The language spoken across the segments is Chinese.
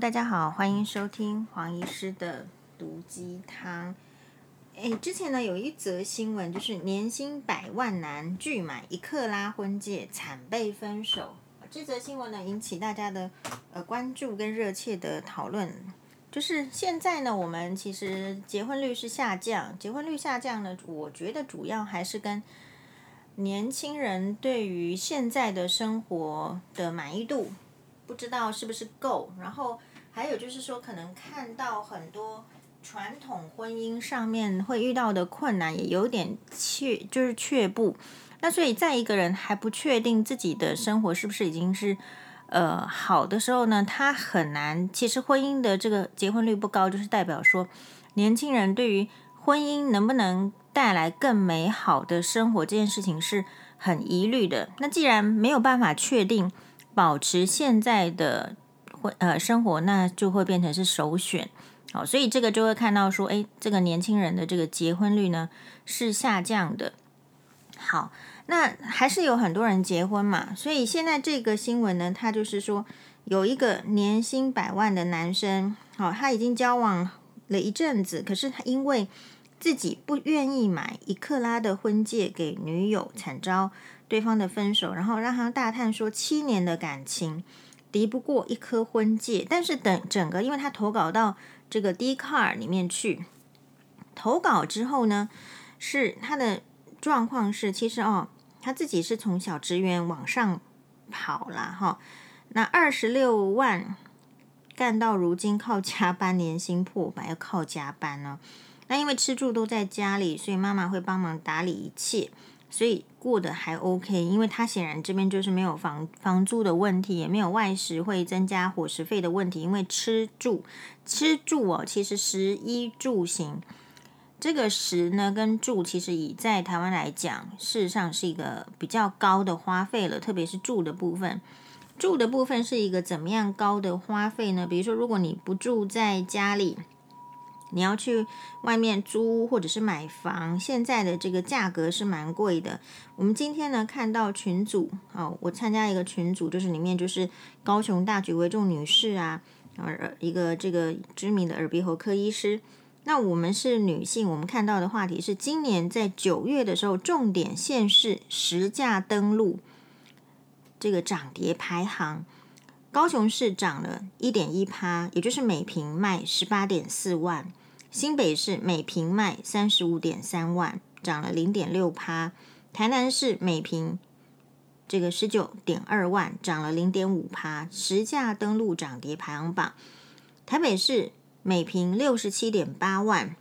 大家好，欢迎收听黄医师的毒鸡汤。哎，之前呢有一则新闻，就是年薪百万男拒买一克拉婚戒，惨被分手。这则新闻呢引起大家的呃关注跟热切的讨论。就是现在呢，我们其实结婚率是下降，结婚率下降呢，我觉得主要还是跟年轻人对于现在的生活的满意度。不知道是不是够，然后还有就是说，可能看到很多传统婚姻上面会遇到的困难，也有点却就是却步。那所以，在一个人还不确定自己的生活是不是已经是呃好的时候呢，他很难。其实婚姻的这个结婚率不高，就是代表说年轻人对于婚姻能不能带来更美好的生活这件事情是很疑虑的。那既然没有办法确定。保持现在的婚呃生活，那就会变成是首选，好，所以这个就会看到说，哎，这个年轻人的这个结婚率呢是下降的。好，那还是有很多人结婚嘛，所以现在这个新闻呢，他就是说有一个年薪百万的男生，好，他已经交往了一阵子，可是他因为自己不愿意买一克拉的婚戒给女友，惨遭。对方的分手，然后让他大叹说：“七年的感情敌不过一颗婚戒。”但是等整个，因为他投稿到这个 D Car 里面去，投稿之后呢，是他的状况是，其实哦，他自己是从小职员往上跑了哈、那二十六万干到如今，靠加班年薪破百，要靠加班呢。那因为吃住都在家里，所以妈妈会帮忙打理一切。所以过得还 OK，因为他显然这边就是没有房房租的问题，也没有外食会增加伙食费的问题，因为吃住吃住哦，其实食衣住行这个食呢跟住，其实以在台湾来讲，事实上是一个比较高的花费了，特别是住的部分，住的部分是一个怎么样高的花费呢？比如说，如果你不住在家里。你要去外面租或者是买房，现在的这个价格是蛮贵的。我们今天呢看到群组，哦，我参加一个群组，就是里面就是高雄大举为重女士啊，呃，一个这个知名的耳鼻喉科医师。那我们是女性，我们看到的话题是今年在九月的时候，重点县市实价登录这个涨跌排行。高雄市涨了一点一趴，也就是每平卖十八点四万；新北市每平卖三十五点三万，涨了零点六趴；台南市每平这个十九点二万，涨了零点五趴。实价登录涨跌排行榜，台北市每平六十七点八万，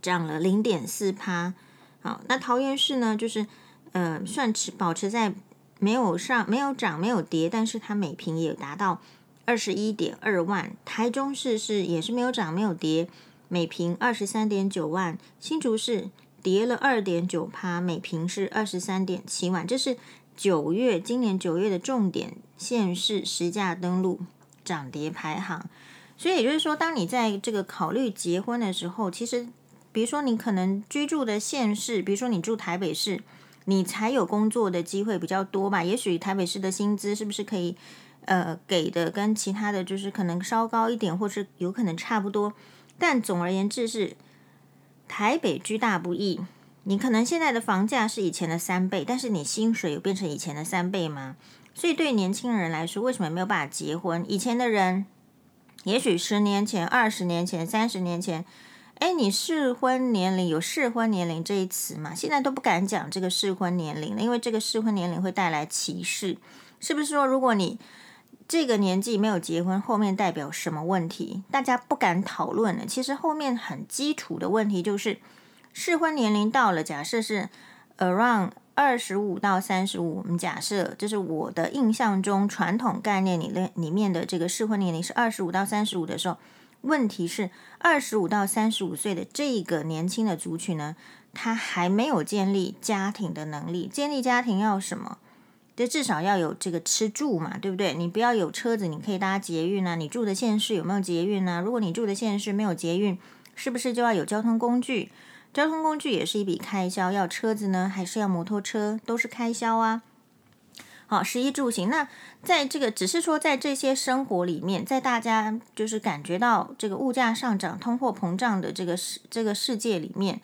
涨了零点四趴。好，那桃园市呢，就是呃，算持保持在。没有上，没有涨，没有跌，但是它每平也达到二十一点二万。台中市是也是没有涨，没有跌，每平二十三点九万。新竹市跌了二点九趴，每平是二十三点七万。这是九月，今年九月的重点县市实价登录涨跌排行。所以也就是说，当你在这个考虑结婚的时候，其实比如说你可能居住的县市，比如说你住台北市。你才有工作的机会比较多吧？也许台北市的薪资是不是可以，呃，给的跟其他的就是可能稍高一点，或是有可能差不多。但总而言之是台北居大不易。你可能现在的房价是以前的三倍，但是你薪水有变成以前的三倍吗？所以对年轻人来说，为什么没有办法结婚？以前的人，也许十年前、二十年前、三十年前。哎，你适婚年龄有适婚年龄这一词吗？现在都不敢讲这个适婚年龄了，因为这个适婚年龄会带来歧视。是不是说，如果你这个年纪没有结婚，后面代表什么问题？大家不敢讨论了。其实后面很基础的问题就是，适婚年龄到了，假设是 around 二十五到三十五，我们假设这是我的印象中传统概念里面里面的这个适婚年龄是二十五到三十五的时候。问题是，二十五到三十五岁的这个年轻的族群呢，他还没有建立家庭的能力。建立家庭要什么？就至少要有这个吃住嘛，对不对？你不要有车子，你可以搭捷运啊。你住的县市有没有捷运啊？如果你住的县市没有捷运，是不是就要有交通工具？交通工具也是一笔开销，要车子呢，还是要摩托车？都是开销啊。好，食衣住行。那在这个只是说，在这些生活里面，在大家就是感觉到这个物价上涨、通货膨胀的这个世这个世界里面，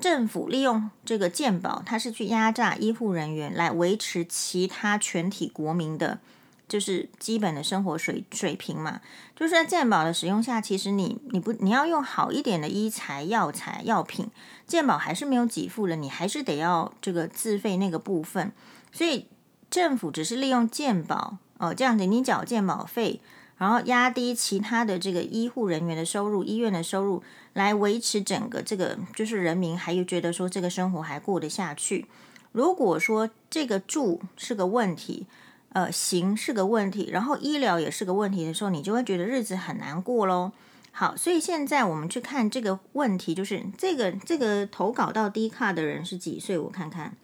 政府利用这个健保，它是去压榨医护人员来维持其他全体国民的。就是基本的生活水水平嘛，就是在健保的使用下，其实你你不你要用好一点的医材药材药品，健保还是没有给付了，你还是得要这个自费那个部分。所以政府只是利用健保哦这样子，你缴健保费，然后压低其他的这个医护人员的收入、医院的收入，来维持整个这个就是人民还有觉得说这个生活还过得下去。如果说这个住是个问题。呃，行是个问题，然后医疗也是个问题的时候，你就会觉得日子很难过喽。好，所以现在我们去看这个问题，就是这个这个投稿到低卡的人是几岁？我看看，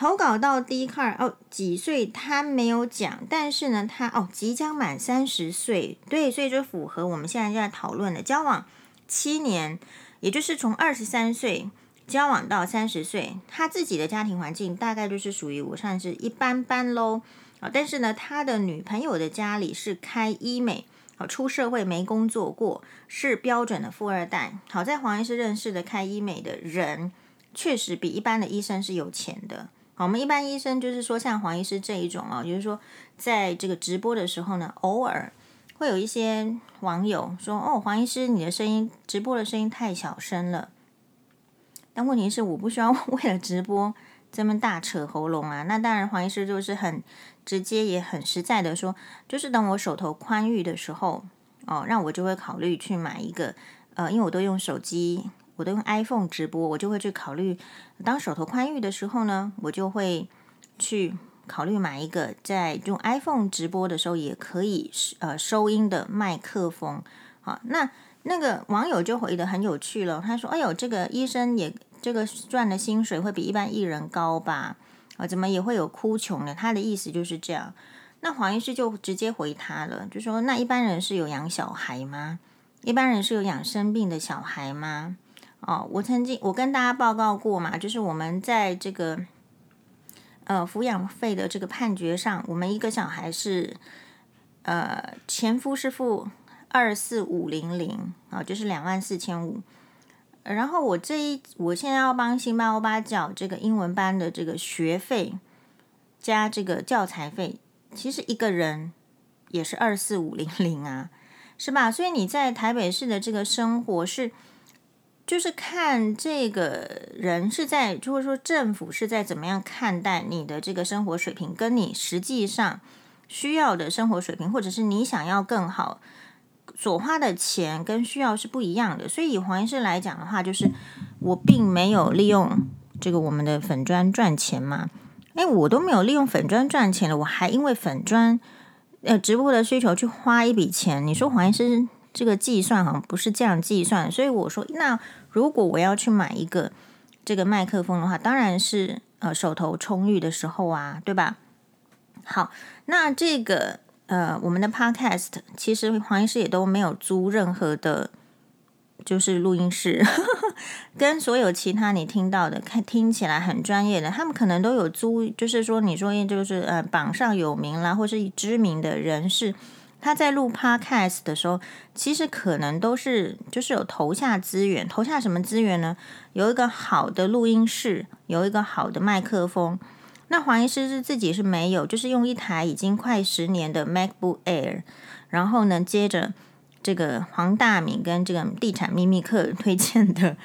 投稿到 d car 哦，几岁？他没有讲，但是呢，他哦即将满三十岁，对，所以就符合我们现在在讨论的交往七年，也就是从二十三岁。交往到三十岁，他自己的家庭环境大概就是属于我算是一般般喽啊。但是呢，他的女朋友的家里是开医美，好出社会没工作过，是标准的富二代。好在黄医师认识的开医美的人，确实比一般的医生是有钱的。我们一般医生就是说像黄医师这一种啊，就是说在这个直播的时候呢，偶尔会有一些网友说：“哦，黄医师，你的声音直播的声音太小声了。”但问题是，我不需要 为了直播这么大扯喉咙啊。那当然，黄医师就是很直接也很实在的说，就是等我手头宽裕的时候，哦，让我就会考虑去买一个，呃，因为我都用手机，我都用 iPhone 直播，我就会去考虑，当手头宽裕的时候呢，我就会去考虑买一个在用 iPhone 直播的时候也可以呃收音的麦克风。好，那。那个网友就回得很有趣了，他说：“哎呦，这个医生也这个赚的薪水会比一般艺人高吧？啊，怎么也会有哭穷的？”他的意思就是这样。那黄医师就直接回他了，就说：“那一般人是有养小孩吗？一般人是有养生病的小孩吗？”哦，我曾经我跟大家报告过嘛，就是我们在这个呃抚养费的这个判决上，我们一个小孩是呃前夫是付。二四五零零啊，就是两万四千五。然后我这一，我现在要帮辛巴欧巴缴这个英文班的这个学费，加这个教材费，其实一个人也是二四五零零啊，是吧？所以你在台北市的这个生活是，就是看这个人是在，就是说政府是在怎么样看待你的这个生活水平，跟你实际上需要的生活水平，或者是你想要更好。所花的钱跟需要是不一样的，所以以黄医师来讲的话，就是我并没有利用这个我们的粉砖赚钱嘛。诶，我都没有利用粉砖赚钱了，我还因为粉砖呃直播的需求去花一笔钱。你说黄医师这个计算好像不是这样计算，所以我说，那如果我要去买一个这个麦克风的话，当然是呃手头充裕的时候啊，对吧？好，那这个。呃，我们的 Podcast 其实黄医师也都没有租任何的，就是录音室，跟所有其他你听到的看听起来很专业的，他们可能都有租，就是说你说就是呃榜上有名啦，或是知名的人士，他在录 Podcast 的时候，其实可能都是就是有投下资源，投下什么资源呢？有一个好的录音室，有一个好的麦克风。那黄医师是自己是没有，就是用一台已经快十年的 MacBook Air，然后呢，接着这个黄大敏跟这个地产秘密客推荐的，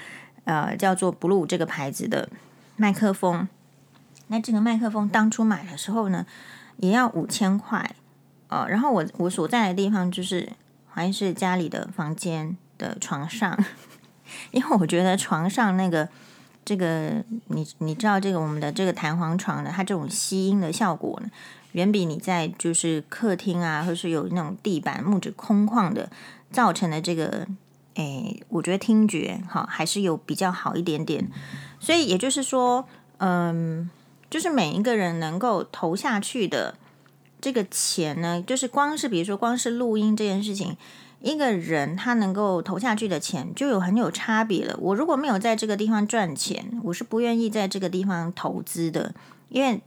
呃，叫做 Blue 这个牌子的麦克风。那这个麦克风当初买的时候呢，也要五千块，呃，然后我我所在的地方就是还是家里的房间的床上，因为我觉得床上那个。这个你你知道这个我们的这个弹簧床呢，它这种吸音的效果呢，远比你在就是客厅啊，或是有那种地板木质空旷的造成的这个，诶，我觉得听觉哈还是有比较好一点点。所以也就是说，嗯，就是每一个人能够投下去的这个钱呢，就是光是比如说光是录音这件事情。一个人他能够投下去的钱就有很有差别了。我如果没有在这个地方赚钱，我是不愿意在这个地方投资的。因为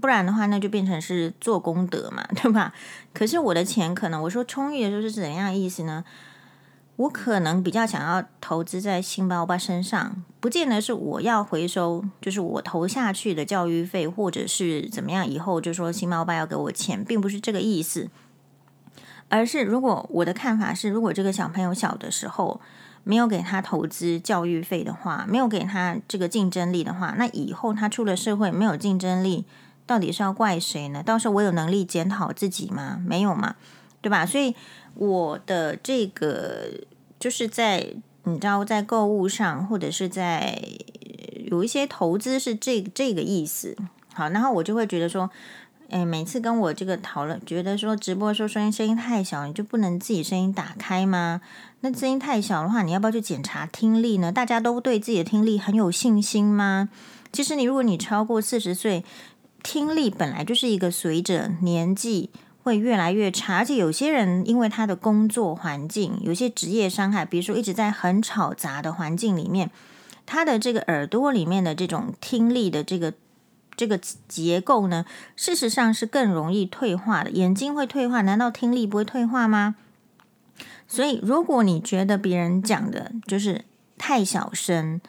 不然的话，那就变成是做功德嘛，对吧？可是我的钱可能，我说充裕的时候是怎样意思呢？我可能比较想要投资在星巴欧巴身上，不见得是我要回收，就是我投下去的教育费，或者是怎么样，以后就说星巴欧巴要给我钱，并不是这个意思，而是如果我的看法是，如果这个小朋友小的时候。没有给他投资教育费的话，没有给他这个竞争力的话，那以后他出了社会没有竞争力，到底是要怪谁呢？到时候我有能力检讨自己吗？没有嘛，对吧？所以我的这个就是在你知道，在购物上或者是在有一些投资是这这个意思。好，然后我就会觉得说。诶，每次跟我这个讨论，觉得说直播说声音声音太小，你就不能自己声音打开吗？那声音太小的话，你要不要去检查听力呢？大家都对自己的听力很有信心吗？其实你如果你超过四十岁，听力本来就是一个随着年纪会越来越差，而且有些人因为他的工作环境，有些职业伤害，比如说一直在很吵杂的环境里面，他的这个耳朵里面的这种听力的这个。这个结构呢，事实上是更容易退化的。眼睛会退化，难道听力不会退化吗？所以，如果你觉得别人讲的就是太小声，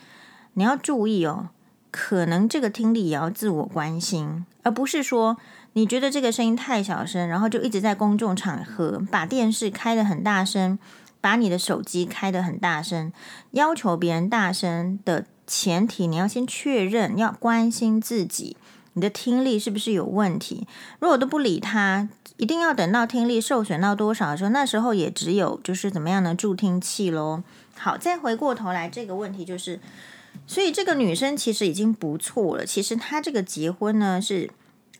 你要注意哦，可能这个听力也要自我关心，而不是说你觉得这个声音太小声，然后就一直在公众场合把电视开得很大声，把你的手机开得很大声，要求别人大声的。前提你要先确认，要关心自己，你的听力是不是有问题？如果都不理他，一定要等到听力受损到多少的时候，那时候也只有就是怎么样的助听器喽。好，再回过头来这个问题就是，所以这个女生其实已经不错了。其实她这个结婚呢是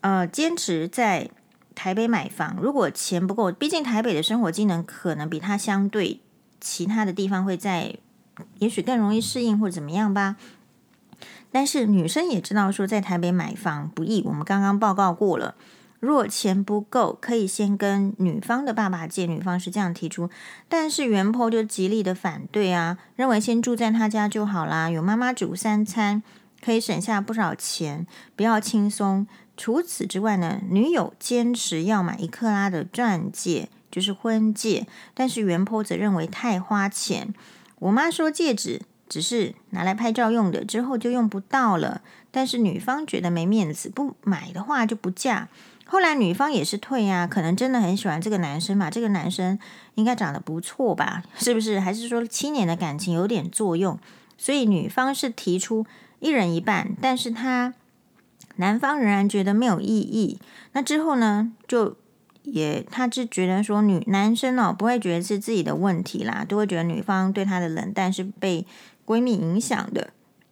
呃坚持在台北买房，如果钱不够，毕竟台北的生活机能可能比他相对其他的地方会在。也许更容易适应或怎么样吧，但是女生也知道说在台北买房不易。我们刚刚报告过了，如果钱不够，可以先跟女方的爸爸借。女方是这样提出，但是原 PO 就极力的反对啊，认为先住在他家就好啦，有妈妈煮三餐，可以省下不少钱，比较轻松。除此之外呢，女友坚持要买一克拉的钻戒，就是婚戒，但是原坡则认为太花钱。我妈说戒指只是拿来拍照用的，之后就用不到了。但是女方觉得没面子，不买的话就不嫁。后来女方也是退呀，可能真的很喜欢这个男生嘛。这个男生应该长得不错吧？是不是？还是说七年的感情有点作用？所以女方是提出一人一半，但是他男方仍然觉得没有意义。那之后呢？就。也，他是觉得说女男生哦，不会觉得是自己的问题啦，都会觉得女方对他的冷淡是被闺蜜影响的，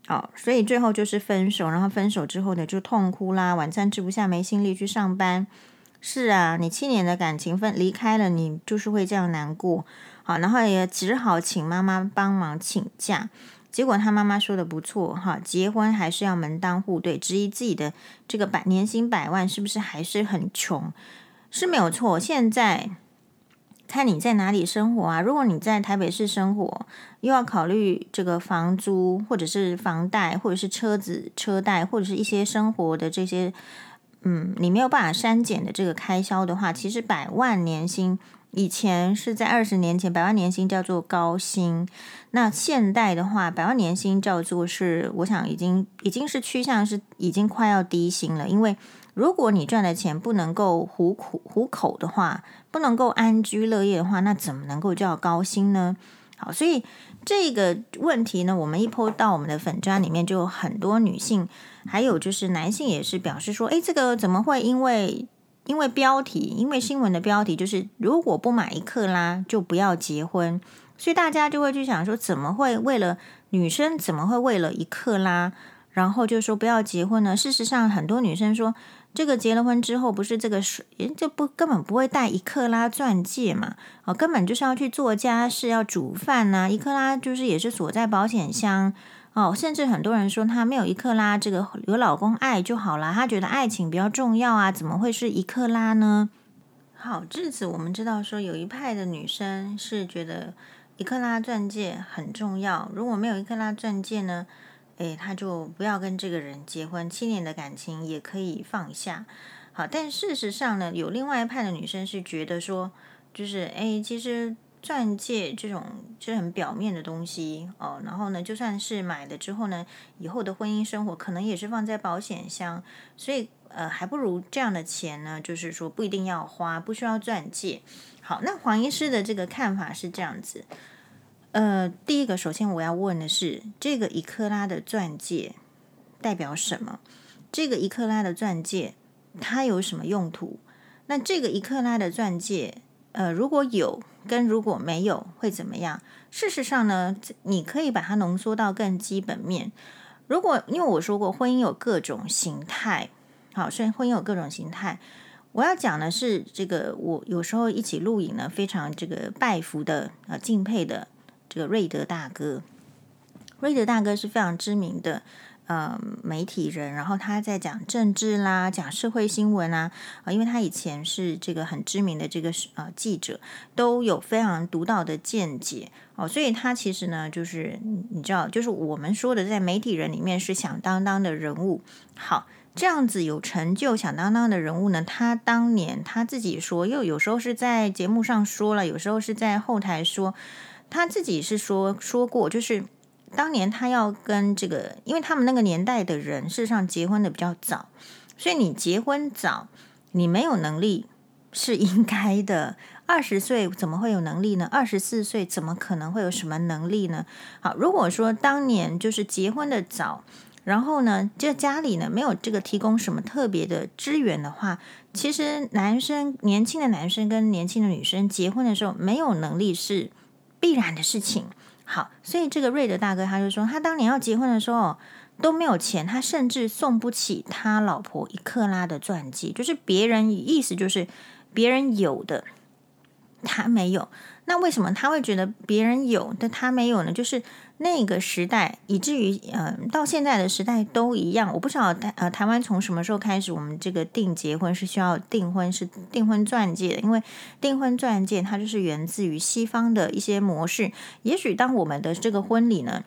哦，所以最后就是分手，然后分手之后呢，就痛哭啦，晚餐吃不下，没心力去上班。是啊，你七年的感情分离开了，你就是会这样难过，好，然后也只好请妈妈帮忙请假，结果他妈妈说的不错，哈，结婚还是要门当户对，质疑自己的这个百年薪百万是不是还是很穷。是没有错。现在看你在哪里生活啊？如果你在台北市生活，又要考虑这个房租，或者是房贷，或者是车子车贷，或者是一些生活的这些，嗯，你没有办法删减的这个开销的话，其实百万年薪以前是在二十年前，百万年薪叫做高薪。那现代的话，百万年薪叫做是，我想已经已经是趋向是已经快要低薪了，因为。如果你赚的钱不能够糊口糊口的话，不能够安居乐业的话，那怎么能够叫高薪呢？好，所以这个问题呢，我们一泼到我们的粉砖里面，就有很多女性，还有就是男性也是表示说，诶，这个怎么会因为因为标题，因为新闻的标题就是如果不买一克拉就不要结婚，所以大家就会去想说，怎么会为了女生，怎么会为了一克拉，然后就说不要结婚呢？事实上，很多女生说。这个结了婚之后，不是这个是，就不根本不会戴一克拉钻戒嘛？哦，根本就是要去做家事，要煮饭呐、啊。一克拉就是也是锁在保险箱哦。甚至很多人说她没有一克拉，这个有老公爱就好了，她觉得爱情比较重要啊，怎么会是一克拉呢？好，至此我们知道说有一派的女生是觉得一克拉钻戒很重要，如果没有一克拉钻戒呢？诶，她就不要跟这个人结婚，七年的感情也可以放下。好，但事实上呢，有另外一派的女生是觉得说，就是诶，其实钻戒这种就是很表面的东西哦，然后呢，就算是买了之后呢，以后的婚姻生活可能也是放在保险箱，所以呃，还不如这样的钱呢，就是说不一定要花，不需要钻戒。好，那黄医师的这个看法是这样子，呃，第一个，首先我要问的是，这个一克拉的钻戒代表什么？这个一克拉的钻戒。它有什么用途？那这个一克拉的钻戒，呃，如果有跟如果没有会怎么样？事实上呢，你可以把它浓缩到更基本面。如果因为我说过，婚姻有各种形态，好，所以婚姻有各种形态。我要讲的是这个，我有时候一起录影呢，非常这个拜服的呃敬佩的这个瑞德大哥。瑞德大哥是非常知名的。呃，媒体人，然后他在讲政治啦，讲社会新闻啊，啊，因为他以前是这个很知名的这个呃记者，都有非常独到的见解哦，所以他其实呢，就是你知道，就是我们说的在媒体人里面是响当当的人物。好，这样子有成就响当当的人物呢，他当年他自己说，又有时候是在节目上说了，有时候是在后台说，他自己是说说过，就是。当年他要跟这个，因为他们那个年代的人，事实上结婚的比较早，所以你结婚早，你没有能力是应该的。二十岁怎么会有能力呢？二十四岁怎么可能会有什么能力呢？好，如果说当年就是结婚的早，然后呢，这家里呢没有这个提供什么特别的支援的话，其实男生年轻的男生跟年轻的女生结婚的时候没有能力是必然的事情。好，所以这个瑞德大哥他就说，他当年要结婚的时候都没有钱，他甚至送不起他老婆一克拉的钻戒，就是别人意思就是别人有的他没有。那为什么他会觉得别人有但他没有呢？就是。那个时代，以至于、呃，到现在的时代都一样。我不知道台呃台湾从什么时候开始，我们这个订结婚是需要订婚是订婚钻戒的，因为订婚钻戒它就是源自于西方的一些模式。也许当我们的这个婚礼呢，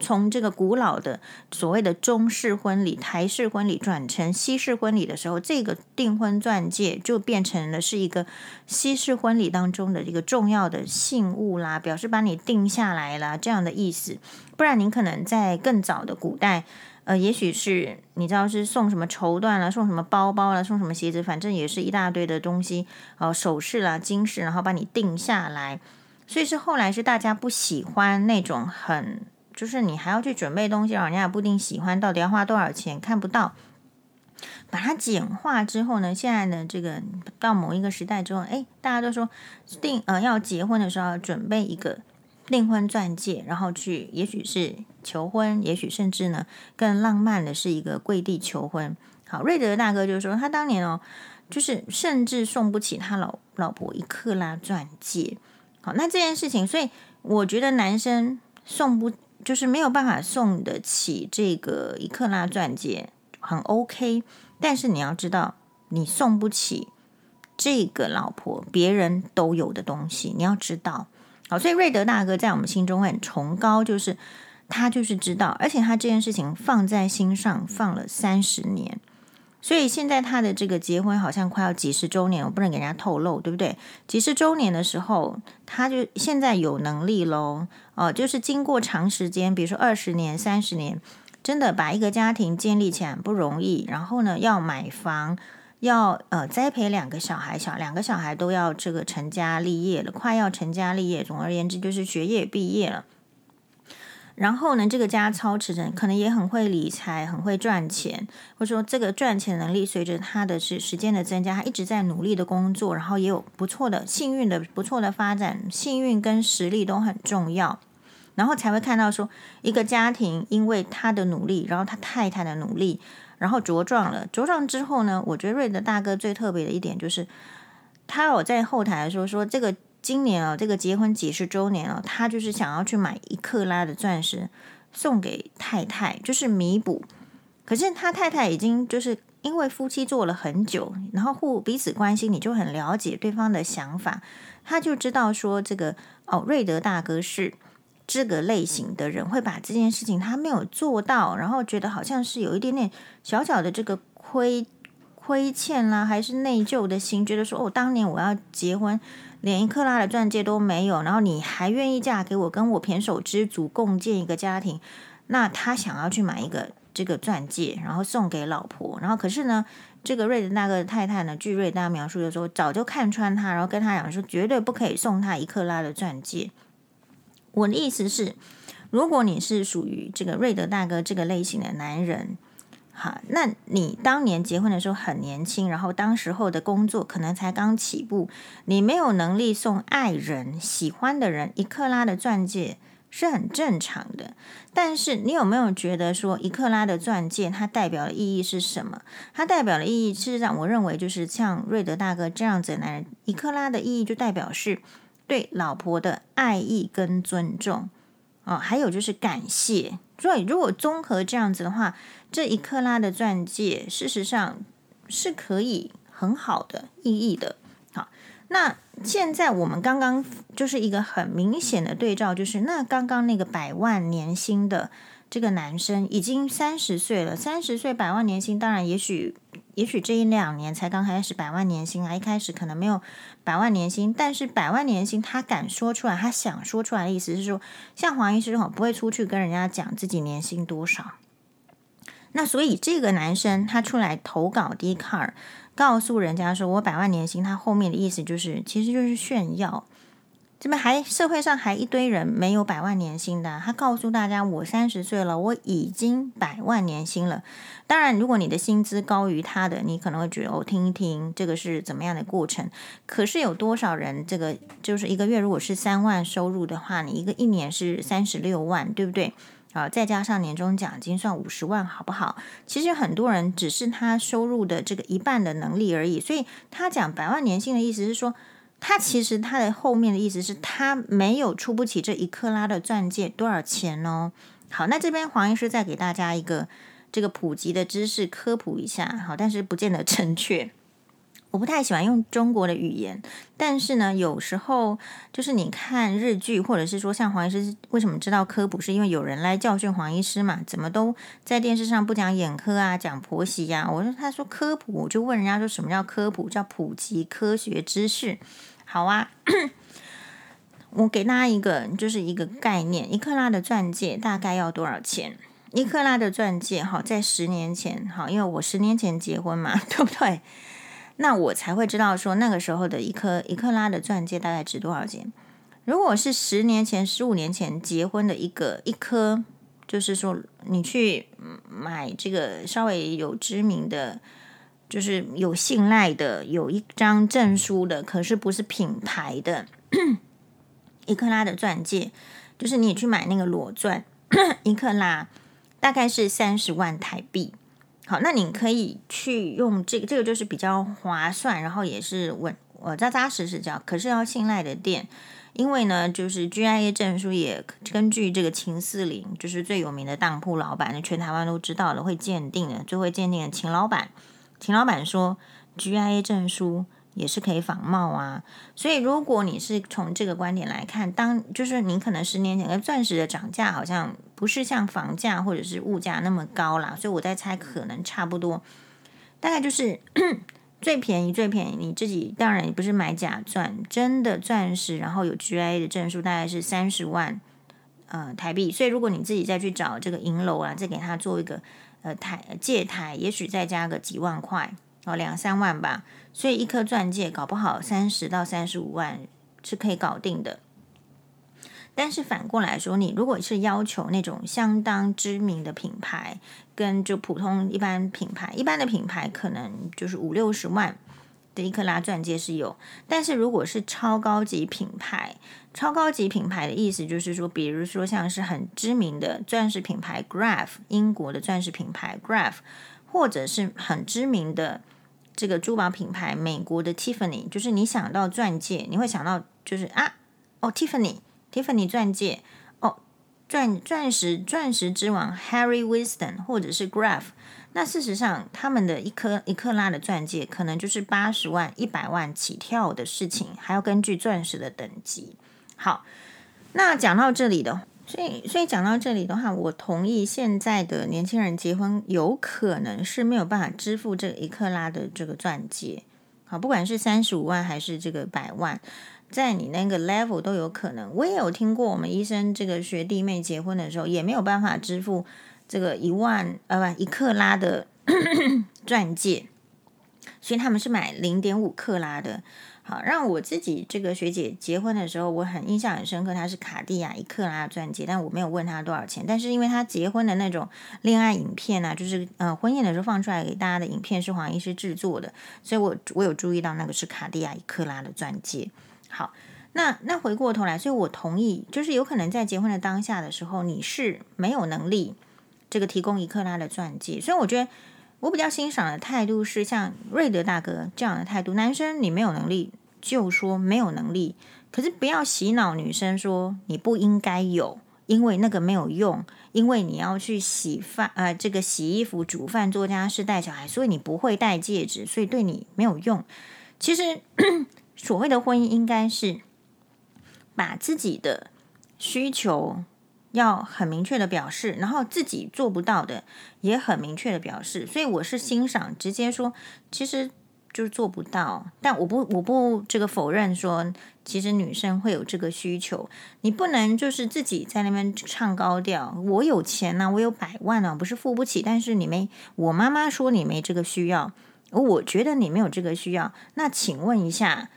从这个古老的所谓的中式婚礼、台式婚礼转成西式婚礼的时候，这个订婚钻戒就变成了是一个西式婚礼当中的一个重要的信物啦，表示把你定下来啦这样的意思。不然您可能在更早的古代，呃，也许是你知道是送什么绸缎啦，送什么包包啦，送什么鞋子，反正也是一大堆的东西，呃，首饰啦、金饰，然后把你定下来。所以是后来是大家不喜欢那种很。就是你还要去准备东西，人家也不一定喜欢。到底要花多少钱？看不到，把它简化之后呢？现在呢这个到某一个时代之后，哎，大家都说订呃要结婚的时候准备一个订婚钻戒，然后去也许是求婚，也许甚至呢更浪漫的是一个跪地求婚。好，瑞德大哥就说他当年哦，就是甚至送不起他老老婆一克拉钻戒。好，那这件事情，所以我觉得男生送不。就是没有办法送得起这个一克拉钻戒，很 OK。但是你要知道，你送不起这个老婆别人都有的东西，你要知道。好，所以瑞德大哥在我们心中很崇高，就是他就是知道，而且他这件事情放在心上放了三十年。所以现在他的这个结婚好像快要几十周年，我不能给人家透露，对不对？几十周年的时候，他就现在有能力喽，哦，就是经过长时间，比如说二十年、三十年，真的把一个家庭建立起来不容易。然后呢，要买房，要呃栽培两个小孩，小两个小孩都要这个成家立业了，快要成家立业。总而言之，就是学业毕业了。然后呢，这个家操持人可能也很会理财，很会赚钱，或者说这个赚钱能力随着他的是时间的增加，他一直在努力的工作，然后也有不错的幸运的不错的发展，幸运跟实力都很重要，然后才会看到说一个家庭因为他的努力，然后他太太的努力，然后茁壮了。茁壮之后呢，我觉得瑞德大哥最特别的一点就是，他有在后台说说这个。今年啊，这个结婚几十周年了，他就是想要去买一克拉的钻石送给太太，就是弥补。可是他太太已经就是因为夫妻做了很久，然后互彼此关心，你就很了解对方的想法，他就知道说这个哦，瑞德大哥是这个类型的人会把这件事情他没有做到，然后觉得好像是有一点点小小的这个亏亏欠啦，还是内疚的心，觉得说哦，当年我要结婚，连一克拉的钻戒都没有，然后你还愿意嫁给我，跟我胼手胝足共建一个家庭，那他想要去买一个这个钻戒，然后送给老婆，然后可是呢，这个瑞德大哥的太太呢，据瑞德大描述的说，早就看穿他，然后跟他讲说，绝对不可以送他一克拉的钻戒。我的意思是，如果你是属于这个瑞德大哥这个类型的男人。好，那你当年结婚的时候很年轻，然后当时候的工作可能才刚起步，你没有能力送爱人、喜欢的人一克拉的钻戒是很正常的。但是你有没有觉得说一克拉的钻戒它代表的意义是什么？它代表的意义，事实上我认为就是像瑞德大哥这样子的男人，一克拉的意义就代表是对老婆的爱意跟尊重哦，还有就是感谢。所以如果综合这样子的话，这一克拉的钻戒，事实上是可以很好的意义的。好，那现在我们刚刚就是一个很明显的对照，就是那刚刚那个百万年薪的这个男生已经三十岁了，三十岁百万年薪，当然也许也许这一两年才刚开始百万年薪啊，一开始可能没有百万年薪，但是百万年薪他敢说出来，他想说出来的意思是说，像黄医师哈不会出去跟人家讲自己年薪多少。那所以这个男生他出来投稿 d c a r 告诉人家说我百万年薪，他后面的意思就是其实就是炫耀。这边还社会上还一堆人没有百万年薪的，他告诉大家我三十岁了，我已经百万年薪了。当然，如果你的薪资高于他的，你可能会觉得哦，听一听这个是怎么样的过程。可是有多少人这个就是一个月如果是三万收入的话，你一个一年是三十六万，对不对？啊，再加上年终奖金，算五十万，好不好？其实很多人只是他收入的这个一半的能力而已。所以他讲百万年薪的意思是说，他其实他的后面的意思是他没有出不起这一克拉的钻戒多少钱哦。好，那这边黄医师再给大家一个这个普及的知识科普一下，好，但是不见得正确。我不太喜欢用中国的语言，但是呢，有时候就是你看日剧，或者是说像黄医师为什么知道科普，是因为有人来教训黄医师嘛？怎么都在电视上不讲眼科啊，讲婆媳呀、我说他说科普，我就问人家说什么叫科普？叫普及科学知识。好啊，我给大家一个就是一个概念，一克拉的钻戒大概要多少钱？一克拉的钻戒，好，在十年前，好，因为我十年前结婚嘛，对不对？那我才会知道说那个时候的一颗一克拉的钻戒大概值多少钱。如果是十年前、十五年前结婚的一个一颗，就是说你去买这个稍微有知名的，就是有信赖的、有一张证书的，可是不是品牌的一克拉的钻戒，就是你去买那个裸钻一克拉，大概是三十万台币。好，那你可以去用这个，这个就是比较划算，然后也是稳，呃，扎扎实实这样。可是要信赖的店，因为呢，就是 GIA 证书也根据这个秦四零，就是最有名的当铺老板，全台湾都知道了，会鉴定的，最会鉴定的秦老板。秦老板说，GIA 证书。也是可以仿冒啊，所以如果你是从这个观点来看，当就是你可能十年前的钻石的涨价好像不是像房价或者是物价那么高啦，所以我在猜可能差不多，大概就是最便宜最便宜，你自己当然也不是买假钻，真的钻石，然后有 GIA 的证书，大概是三十万呃台币，所以如果你自己再去找这个银楼啊，再给他做一个呃台借台，也许再加个几万块。哦，两三万吧。所以一颗钻戒搞不好三十到三十五万是可以搞定的，但是反过来说，你如果是要求那种相当知名的品牌，跟就普通一般品牌，一般的品牌可能就是五六十万的一克拉钻戒是有，但是如果是超高级品牌，超高级品牌的意思就是说，比如说像是很知名的钻石品牌 Graf，英国的钻石品牌 Graf，或者是很知名的。这个珠宝品牌，美国的 Tiffany，就是你想到钻戒，你会想到就是啊，哦，Tiffany，Tiffany 钻戒，哦，钻钻石钻石之王 Harry Winston，或者是 Graff 那事实上他们的一颗一克拉的钻戒，可能就是八十万、一百万起跳的事情，还要根据钻石的等级。好，那讲到这里的所以，所以讲到这里的话，我同意现在的年轻人结婚有可能是没有办法支付这一克拉的这个钻戒，好，不管是三十五万还是这个百万，在你那个 level 都有可能。我也有听过我们医生这个学弟妹结婚的时候，也没有办法支付这个一万呃不一克拉的 钻戒，所以他们是买零点五克拉的。好，让我自己这个学姐结婚的时候，我很印象很深刻。她是卡地亚一克拉钻戒，但我没有问她多少钱。但是因为她结婚的那种恋爱影片啊，就是呃婚宴的时候放出来给大家的影片是黄医师制作的，所以我我有注意到那个是卡地亚一克拉的钻戒。好，那那回过头来，所以我同意，就是有可能在结婚的当下的时候，你是没有能力这个提供一克拉的钻戒，所以我觉得。我比较欣赏的态度是像瑞德大哥这样的态度。男生你没有能力就说没有能力，可是不要洗脑女生说你不应该有，因为那个没有用，因为你要去洗饭呃这个洗衣服、煮饭、做家事、带小孩，所以你不会戴戒指，所以对你没有用。其实 所谓的婚姻应该是把自己的需求。要很明确的表示，然后自己做不到的也很明确的表示，所以我是欣赏直接说，其实就是做不到，但我不我不这个否认说，其实女生会有这个需求，你不能就是自己在那边唱高调，我有钱呢、啊，我有百万呢、啊，不是付不起，但是你没，我妈妈说你没这个需要，我觉得你没有这个需要，那请问一下，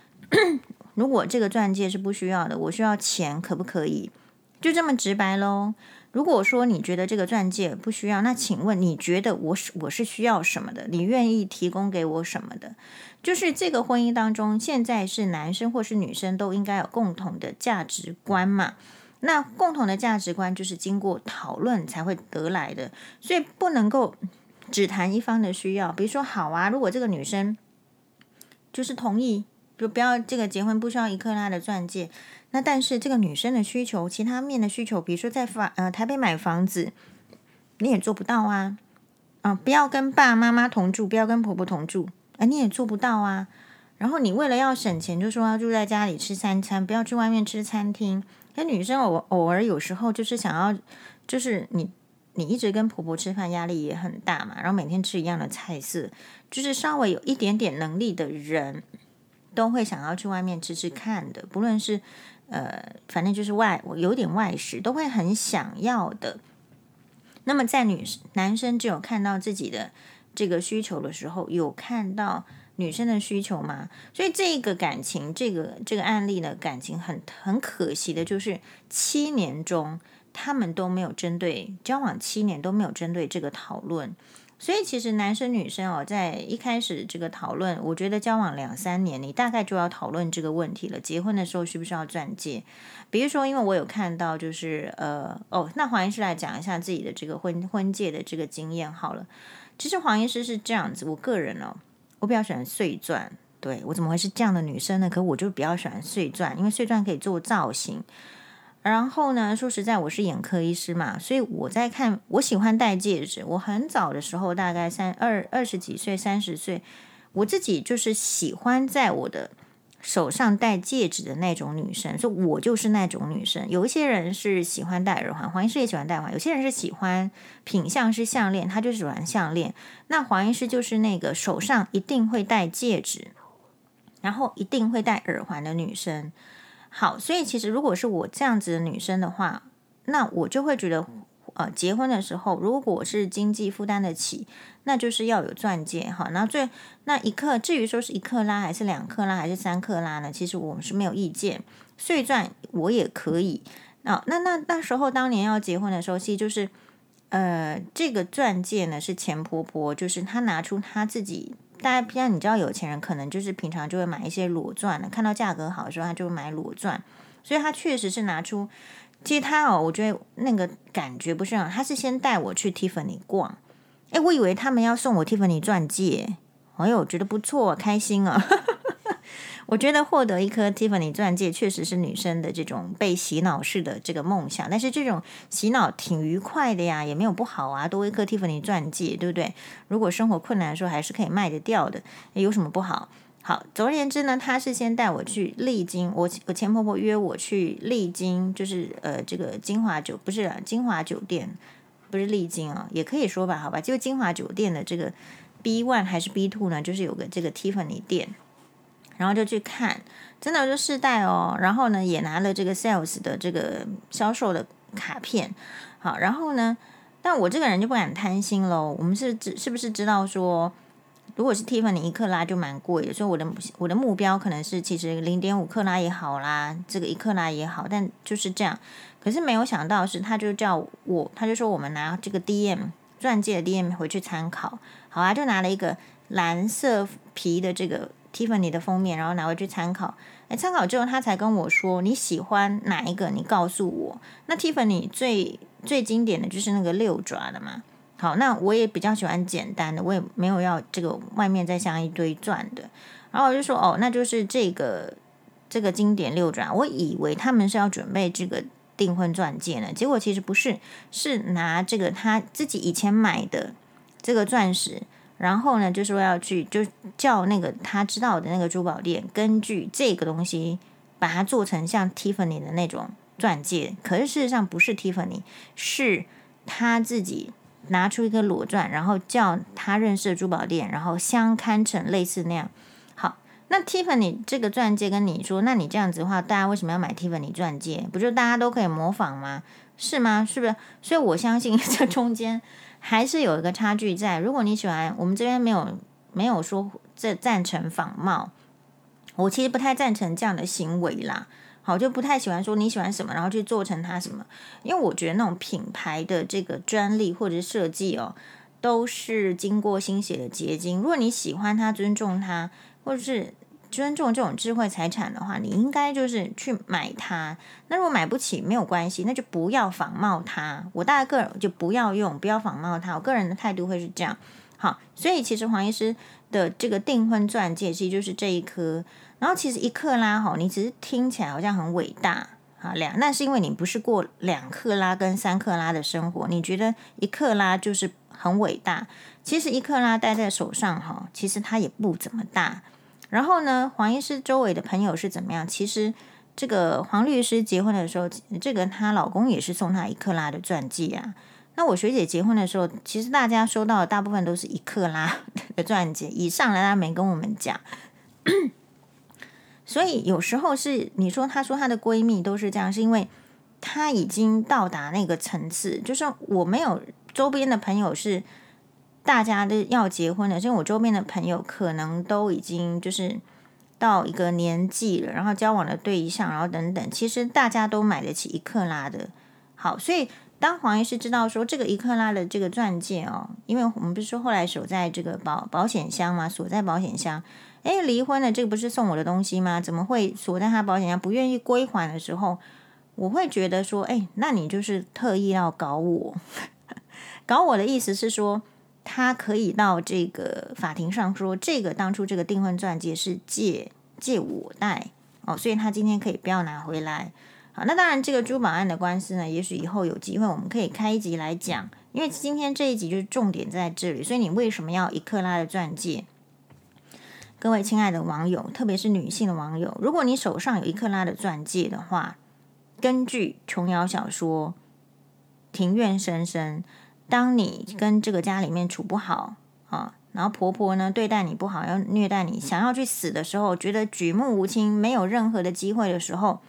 如果这个钻戒是不需要的，我需要钱，可不可以？就这么直白喽。如果说你觉得这个钻戒不需要，那请问你觉得我是我是需要什么的？你愿意提供给我什么的？就是这个婚姻当中，现在是男生或是女生都应该有共同的价值观嘛？那共同的价值观就是经过讨论才会得来的，所以不能够只谈一方的需要。比如说，好啊，如果这个女生就是同意，就不要这个结婚不需要一克拉的钻戒。那但是这个女生的需求，其他面的需求，比如说在房呃台北买房子，你也做不到啊，啊、不要跟爸妈妈同住，不要跟婆婆同住，啊、你也做不到啊。然后你为了要省钱，就说要住在家里吃三餐，不要去外面吃餐厅。那女生偶偶尔有时候就是想要，就是你你一直跟婆婆吃饭，压力也很大嘛，然后每天吃一样的菜色，就是稍微有一点点能力的人，都会想要去外面吃吃看的，不论是。呃，反正就是外，我有点外食，都会很想要的。那么在女男生只有看到自己的这个需求的时候，有看到女生的需求吗？所以这个感情，这个这个案例的感情很很可惜的，就是七年中他们都没有针对交往七年都没有针对这个讨论。所以其实男生女生哦，在一开始这个讨论，我觉得交往两三年，你大概就要讨论这个问题了。结婚的时候需不需要钻戒？比如说，因为我有看到，就是呃哦，那黄医师来讲一下自己的这个婚婚戒的这个经验好了。其实黄医师是这样子，我个人哦，我比较喜欢碎钻。对，我怎么会是这样的女生呢？可我就比较喜欢碎钻，因为碎钻可以做造型。然后呢，说实在，我是眼科医师嘛，所以我在看，我喜欢戴戒指。我很早的时候，大概三二二十几岁、三十岁，我自己就是喜欢在我的手上戴戒指的那种女生，所以我就是那种女生。有一些人是喜欢戴耳环，黄医师也喜欢戴耳环；有些人是喜欢品相是项链，他就喜欢项链。那黄医师就是那个手上一定会戴戒指，然后一定会戴耳环的女生。好，所以其实如果是我这样子的女生的话，那我就会觉得，呃，结婚的时候如果是经济负担得起，那就是要有钻戒哈。那最那一克，至于说是一克拉还是两克拉还是三克拉呢？其实我们是没有意见，碎钻我也可以。哦，那那那时候当年要结婚的时候，其实就是，呃，这个钻戒呢是钱婆婆，就是她拿出她自己。大家平常你知道，有钱人可能就是平常就会买一些裸钻的，看到价格好的时候，他就买裸钻。所以他确实是拿出，其实他哦，我觉得那个感觉不是很好，他是先带我去 Tiffany 逛，诶，我以为他们要送我 Tiffany 钻戒，哎呦，我觉得不错，开心啊。我觉得获得一颗 Tiffany 钻戒确实是女生的这种被洗脑式的这个梦想，但是这种洗脑挺愉快的呀，也没有不好啊，多一颗 Tiffany 钻戒，对不对？如果生活困难的时候还是可以卖得掉的，有什么不好？好，总而言之呢，他是先带我去丽晶，我我前婆婆约我去丽晶，就是呃这个金华酒不是啊，金华酒店，不是丽晶啊，也可以说吧，好吧，就金华酒店的这个 B one 还是 B two 呢，就是有个这个 Tiffany 店，然后就去看，真的就试戴哦，然后呢也拿了这个 sales 的这个销售的卡片，好，然后呢，但我这个人就不敢贪心喽，我们是知是不是知道说？如果是 Tiffany 一克拉就蛮贵的，所以我的我的目标可能是其实零点五克拉也好啦，这个一克拉也好，但就是这样。可是没有想到是，他就叫我，他就说我们拿这个 DM 钻戒的 DM 回去参考，好啊，就拿了一个蓝色皮的这个 Tiffany 的封面，然后拿回去参考。哎，参考之后他才跟我说你喜欢哪一个，你告诉我。那 Tiffany 最最经典的就是那个六爪的嘛。好，那我也比较喜欢简单的，我也没有要这个外面再镶一堆钻的。然后我就说，哦，那就是这个这个经典六爪。我以为他们是要准备这个订婚钻戒呢，结果其实不是，是拿这个他自己以前买的这个钻石，然后呢就说要去就叫那个他知道的那个珠宝店，根据这个东西把它做成像 Tiffany 的那种钻戒。可是事实上不是 Tiffany，是他自己。拿出一个裸钻，然后叫他认识的珠宝店，然后相看成类似那样。好，那 Tiffany 这个钻戒跟你说，那你这样子的话，大家为什么要买 Tiffany 钻戒？不就大家都可以模仿吗？是吗？是不是？所以我相信 这中间还是有一个差距在。如果你喜欢，我们这边没有没有说这赞成仿冒，我其实不太赞成这样的行为啦。好，就不太喜欢说你喜欢什么，然后去做成它什么，因为我觉得那种品牌的这个专利或者设计哦，都是经过心血的结晶。如果你喜欢它、尊重它，或者是尊重这种智慧财产的话，你应该就是去买它。那如果买不起没有关系，那就不要仿冒它。我大概个人就不要用，不要仿冒它。我个人的态度会是这样。好，所以其实黄医师的这个订婚钻戒其实就是这一颗。然后其实一克拉哈，你只是听起来好像很伟大啊，两那是因为你不是过两克拉跟三克拉的生活，你觉得一克拉就是很伟大。其实一克拉戴在手上哈，其实它也不怎么大。然后呢，黄医师周围的朋友是怎么样？其实这个黄律师结婚的时候，这个她老公也是送她一克拉的钻戒啊。那我学姐结婚的时候，其实大家收到的大部分都是一克拉 的钻戒以上来，她没跟我们讲。所以有时候是你说，她说她的闺蜜都是这样，是因为她已经到达那个层次。就是我没有周边的朋友是大家都要结婚了，所以我周边的朋友可能都已经就是到一个年纪了，然后交往的对象，然后等等，其实大家都买得起一克拉的。好，所以当黄医师知道说这个一克拉的这个钻戒哦，因为我们不是说后来锁在这个保保险箱嘛，锁在保险箱。诶，离婚了，这个不是送我的东西吗？怎么会锁在他保险箱不愿意归还的时候，我会觉得说，诶，那你就是特意要搞我，搞我的意思是说，他可以到这个法庭上说，这个当初这个订婚钻戒是借借我戴哦，所以他今天可以不要拿回来。好，那当然这个珠宝案的官司呢，也许以后有机会我们可以开一集来讲，因为今天这一集就是重点在这里，所以你为什么要一克拉的钻戒？各位亲爱的网友，特别是女性的网友，如果你手上有一克拉的钻戒的话，根据琼瑶小说《庭院深深》，当你跟这个家里面处不好啊，然后婆婆呢对待你不好，要虐待你，想要去死的时候，觉得举目无亲，没有任何的机会的时候，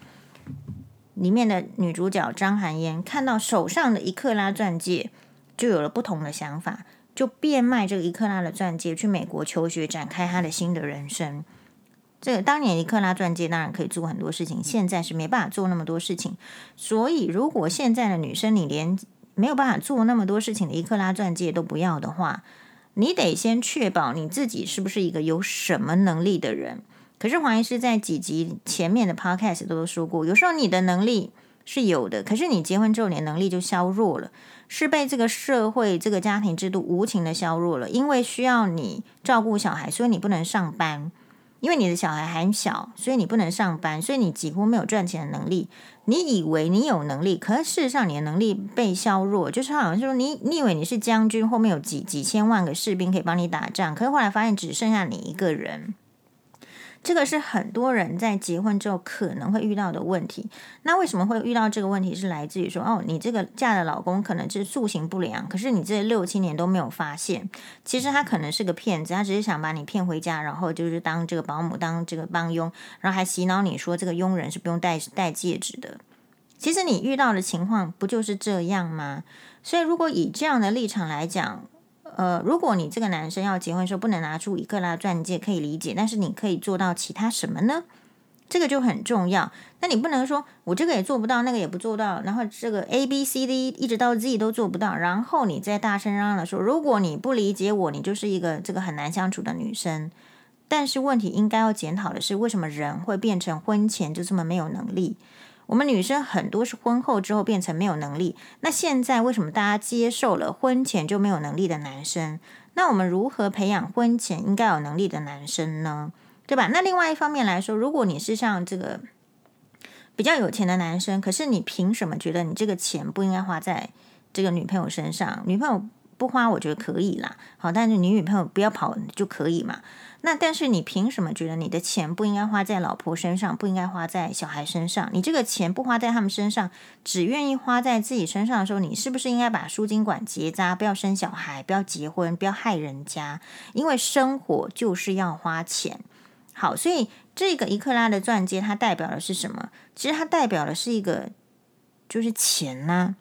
里面的女主角张含烟看到手上的一克拉钻戒，就有了不同的想法。就变卖这个一克拉的钻戒去美国求学，展开她的新的人生。这个当年一克拉钻戒当然可以做很多事情，现在是没办法做那么多事情。所以，如果现在的女生你连没有办法做那么多事情的一克拉钻戒都不要的话，你得先确保你自己是不是一个有什么能力的人。可是黄医师在几集前面的 podcast 都说过，有时候你的能力是有的，可是你结婚之后，你的能力就削弱了。是被这个社会、这个家庭制度无情的削弱了，因为需要你照顾小孩，所以你不能上班；因为你的小孩还小，所以你不能上班，所以你几乎没有赚钱的能力。你以为你有能力，可是事实上你的能力被削弱，就是好像说你，你以为你是将军，后面有几几千万个士兵可以帮你打仗，可是后来发现只剩下你一个人。这个是很多人在结婚之后可能会遇到的问题。那为什么会遇到这个问题？是来自于说，哦，你这个嫁的老公可能是素行不良，可是你这六七年都没有发现，其实他可能是个骗子，他只是想把你骗回家，然后就是当这个保姆，当这个帮佣，然后还洗脑你说这个佣人是不用戴戴戒指的。其实你遇到的情况不就是这样吗？所以如果以这样的立场来讲，呃，如果你这个男生要结婚的时候不能拿出一克拉钻戒，可以理解，但是你可以做到其他什么呢？这个就很重要。那你不能说我这个也做不到，那个也不做到，然后这个 A B C D 一直到 Z 都做不到，然后你再大声嚷嚷的说，如果你不理解我，你就是一个这个很难相处的女生。但是问题应该要检讨的是，为什么人会变成婚前就这么没有能力？我们女生很多是婚后之后变成没有能力。那现在为什么大家接受了婚前就没有能力的男生？那我们如何培养婚前应该有能力的男生呢？对吧？那另外一方面来说，如果你是像这个比较有钱的男生，可是你凭什么觉得你这个钱不应该花在这个女朋友身上？女朋友不花，我觉得可以啦。好，但是你女朋友不要跑就可以嘛。那但是你凭什么觉得你的钱不应该花在老婆身上，不应该花在小孩身上？你这个钱不花在他们身上，只愿意花在自己身上的时候，你是不是应该把输精管结扎，不要生小孩，不要结婚，不要害人家？因为生活就是要花钱。好，所以这个一克拉的钻戒它代表的是什么？其实它代表的是一个就是钱呐、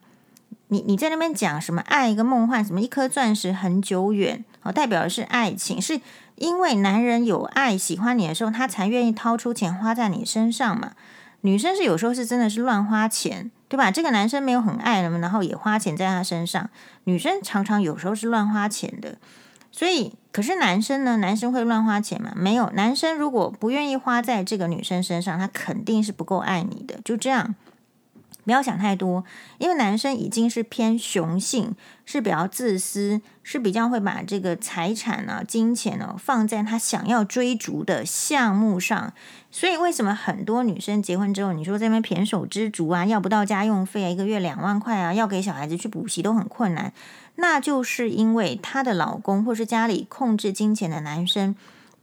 你你在那边讲什么爱一个梦幻，什么一颗钻石很久远，好，代表的是爱情是。因为男人有爱喜欢你的时候，他才愿意掏出钱花在你身上嘛。女生是有时候是真的是乱花钱，对吧？这个男生没有很爱了嘛，然后也花钱在他身上。女生常常有时候是乱花钱的，所以可是男生呢？男生会乱花钱吗？没有，男生如果不愿意花在这个女生身上，他肯定是不够爱你的。就这样。不要想太多，因为男生已经是偏雄性，是比较自私，是比较会把这个财产啊、金钱哦放在他想要追逐的项目上。所以为什么很多女生结婚之后，你说这边胼手知足啊，要不到家用费啊，一个月两万块啊，要给小孩子去补习都很困难，那就是因为她的老公或是家里控制金钱的男生。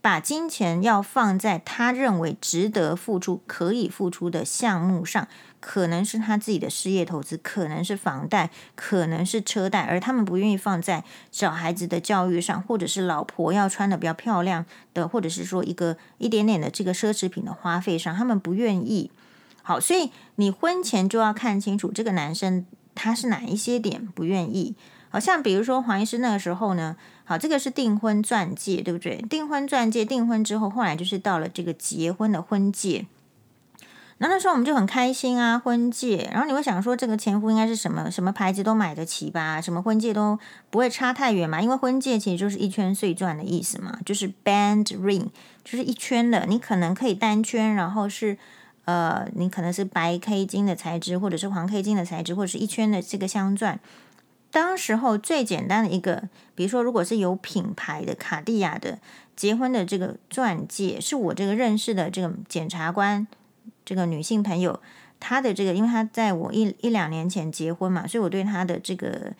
把金钱要放在他认为值得付出、可以付出的项目上，可能是他自己的事业投资，可能是房贷，可能是车贷，而他们不愿意放在小孩子的教育上，或者是老婆要穿得比较漂亮的，或者是说一个一点点的这个奢侈品的花费上，他们不愿意。好，所以你婚前就要看清楚这个男生他是哪一些点不愿意。好像比如说黄医师那个时候呢，好，这个是订婚钻戒，对不对？订婚钻戒，订婚之后，后来就是到了这个结婚的婚戒。那那时候我们就很开心啊，婚戒。然后你会想说，这个前夫应该是什么什么牌子都买得起吧？什么婚戒都不会差太远嘛？因为婚戒其实就是一圈碎钻的意思嘛，就是 band ring，就是一圈的。你可能可以单圈，然后是呃，你可能是白 K 金的材质，或者是黄 K 金的材质，或者是一圈的这个镶钻。当时候最简单的一个，比如说，如果是有品牌的卡地亚的结婚的这个钻戒，是我这个认识的这个检察官这个女性朋友，她的这个，因为她在我一一两年前结婚嘛，所以我对她的这个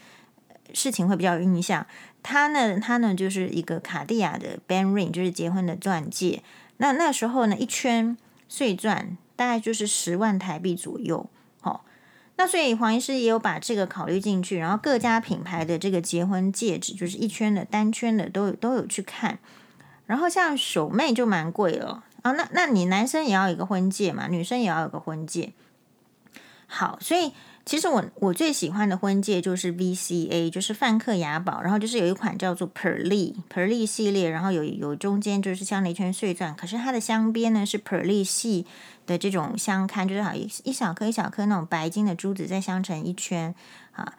事情会比较有印象。她呢，她呢就是一个卡地亚的 band ring，就是结婚的钻戒。那那时候呢，一圈碎钻大概就是十万台币左右。好那所以黄医师也有把这个考虑进去，然后各家品牌的这个结婚戒指，就是一圈的、单圈的，都有都有去看。然后像手妹就蛮贵了啊。那那你男生也要一个婚戒嘛，女生也要有个婚戒。好，所以其实我我最喜欢的婚戒就是 VCA，就是梵克雅宝，然后就是有一款叫做 Pearly Pearly 系列，然后有有中间就是镶了一圈碎钻，可是它的镶边呢是 Pearly 系。的这种镶嵌，就是好一一小颗一小颗那种白金的珠子再镶成一圈啊，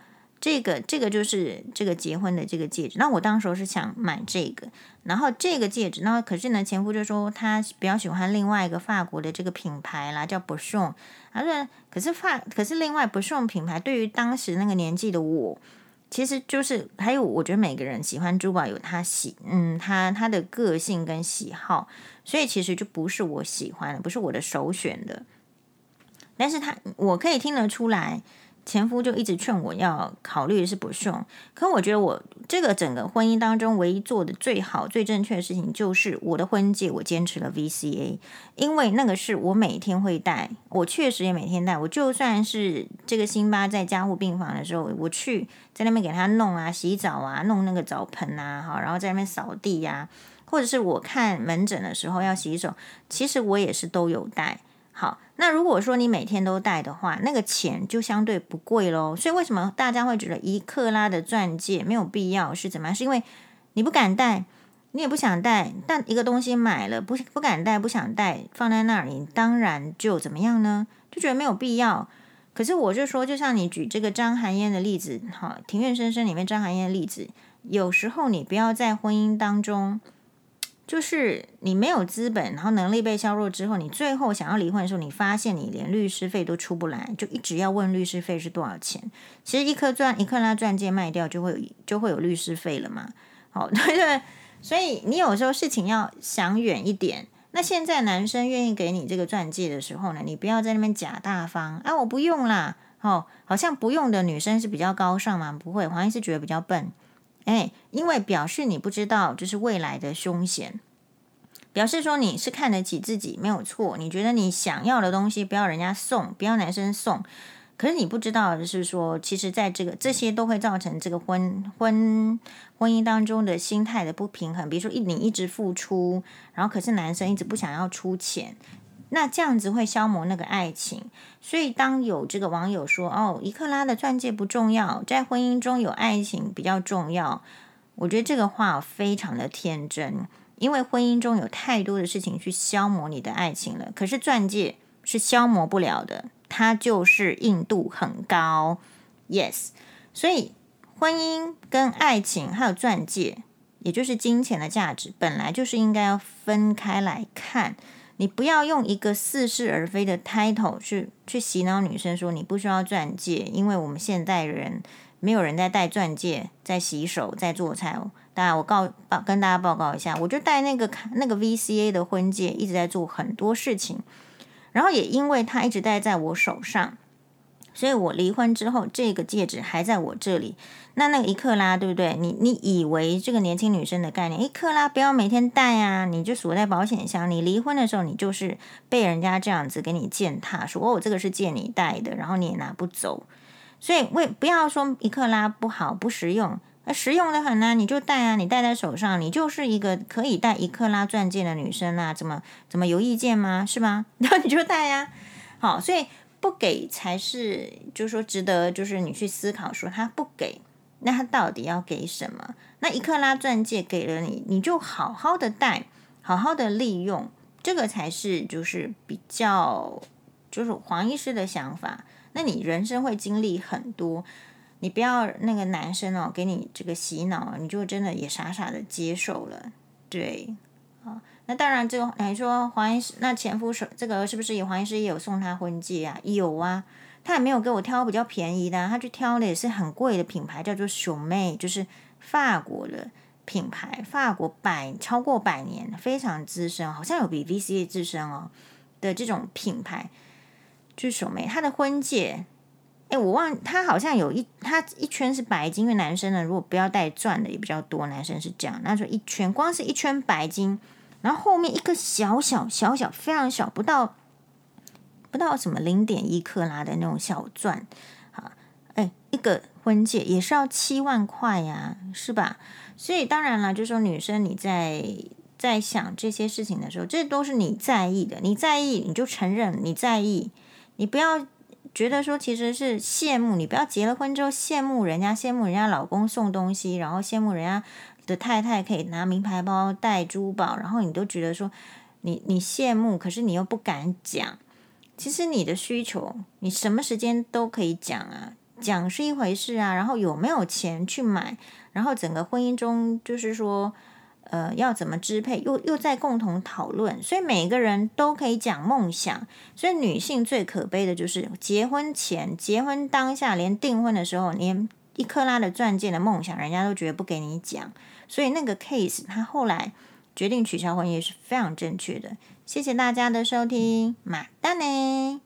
这个这个就是这个结婚的这个戒指。那我当时候是想买这个，然后这个戒指，那可是呢前夫就说他比较喜欢另外一个法国的这个品牌啦，叫 b o s o n。他说可是法可是另外 b o s o n 品牌对于当时那个年纪的我。其实就是还有，我觉得每个人喜欢珠宝有他喜，嗯，他他的个性跟喜好，所以其实就不是我喜欢的，不是我的首选的。但是他我可以听得出来，前夫就一直劝我要考虑是不送，可我觉得我这个整个婚姻当中唯一做的最好、最正确的事情，就是我的婚戒我坚持了 VCA，因为那个是我每天会戴，我确实也每天戴。我就算是这个辛巴在加护病房的时候，我去在那边给他弄啊、洗澡啊、弄那个澡盆啊，哈，然后在那边扫地呀、啊，或者是我看门诊的时候要洗手，其实我也是都有戴。好，那如果说你每天都戴的话，那个钱就相对不贵喽。所以为什么大家会觉得一克拉的钻戒没有必要是怎么样？是因为你不敢戴，你也不想戴。但一个东西买了不不敢戴，不想戴，放在那儿，你当然就怎么样呢？就觉得没有必要。可是我就说，就像你举这个张含烟的例子，哈，庭院深深里面张含烟的例子，有时候你不要在婚姻当中。就是你没有资本，然后能力被削弱之后，你最后想要离婚的时候，你发现你连律师费都出不来，就一直要问律师费是多少钱。其实一颗钻一克拉钻戒卖掉就会有就会有律师费了嘛。好，对对，所以你有时候事情要想远一点。那现在男生愿意给你这个钻戒的时候呢，你不要在那边假大方啊，我不用啦。哦，好像不用的女生是比较高尚嘛？不会，黄医师觉得比较笨。哎，因为表示你不知道，就是未来的凶险。表示说你是看得起自己，没有错。你觉得你想要的东西不要人家送，不要男生送。可是你不知道的是说，其实在这个这些都会造成这个婚婚婚姻当中的心态的不平衡。比如说一你一直付出，然后可是男生一直不想要出钱。那这样子会消磨那个爱情，所以当有这个网友说：“哦，一克拉的钻戒不重要，在婚姻中有爱情比较重要。”我觉得这个话非常的天真，因为婚姻中有太多的事情去消磨你的爱情了。可是钻戒是消磨不了的，它就是硬度很高。Yes，所以婚姻跟爱情还有钻戒，也就是金钱的价值，本来就是应该要分开来看。你不要用一个似是而非的 title 去去洗脑女生，说你不需要钻戒，因为我们现代人没有人在戴钻戒，在洗手，在做菜哦。当然，我告报跟大家报告一下，我就戴那个那个 VCA 的婚戒，一直在做很多事情，然后也因为它一直戴在我手上。所以我离婚之后，这个戒指还在我这里。那那个一克拉，对不对？你你以为这个年轻女生的概念，一克拉不要每天戴啊，你就锁在保险箱。你离婚的时候，你就是被人家这样子给你践踏，说哦，这个是借你戴的，然后你也拿不走。所以为不要说一克拉不好不实用，实用的很啊，你就戴啊，你戴在手上，你就是一个可以戴一克拉钻戒的女生啊，怎么怎么有意见吗？是吗？然后你就戴呀、啊。好，所以。不给才是，就是说值得，就是你去思考说他不给，那他到底要给什么？那一克拉钻戒给了你，你就好好的戴，好好的利用，这个才是就是比较，就是黄医师的想法。那你人生会经历很多，你不要那个男生哦给你这个洗脑，你就真的也傻傻的接受了，对，那当然，这个你说黄医师，那前夫是这个是不是也黄医师也有送他婚戒啊？有啊，他也没有给我挑比较便宜的，啊，他去挑的也是很贵的品牌，叫做熊妹，就是法国的品牌，法国百超过百年，非常资深，好像有比 VCA 资深哦的这种品牌，就是熊妹。他的婚戒，哎，我忘，他好像有一，他一圈是白金，因为男生呢，如果不要戴钻的也比较多，男生是这样，那说一圈，光是一圈白金。然后后面一个小小小小非常小，不到不到什么零点一克拉的那种小钻，啊，哎，一个婚戒也是要七万块呀，是吧？所以当然了，就说女生你在在想这些事情的时候，这都是你在意的，你在意你就承认你在意，你不要觉得说其实是羡慕，你不要结了婚之后羡慕人家，羡慕人家老公送东西，然后羡慕人家。的太太可以拿名牌包、戴珠宝，然后你都觉得说你你羡慕，可是你又不敢讲。其实你的需求，你什么时间都可以讲啊，讲是一回事啊。然后有没有钱去买，然后整个婚姻中就是说，呃，要怎么支配，又又在共同讨论。所以每个人都可以讲梦想。所以女性最可悲的就是结婚前、结婚当下，连订婚的时候，连一克拉的钻戒的梦想，人家都觉得不给你讲。所以那个 case，他后来决定取消婚约是非常正确的。谢谢大家的收听，马丹呢。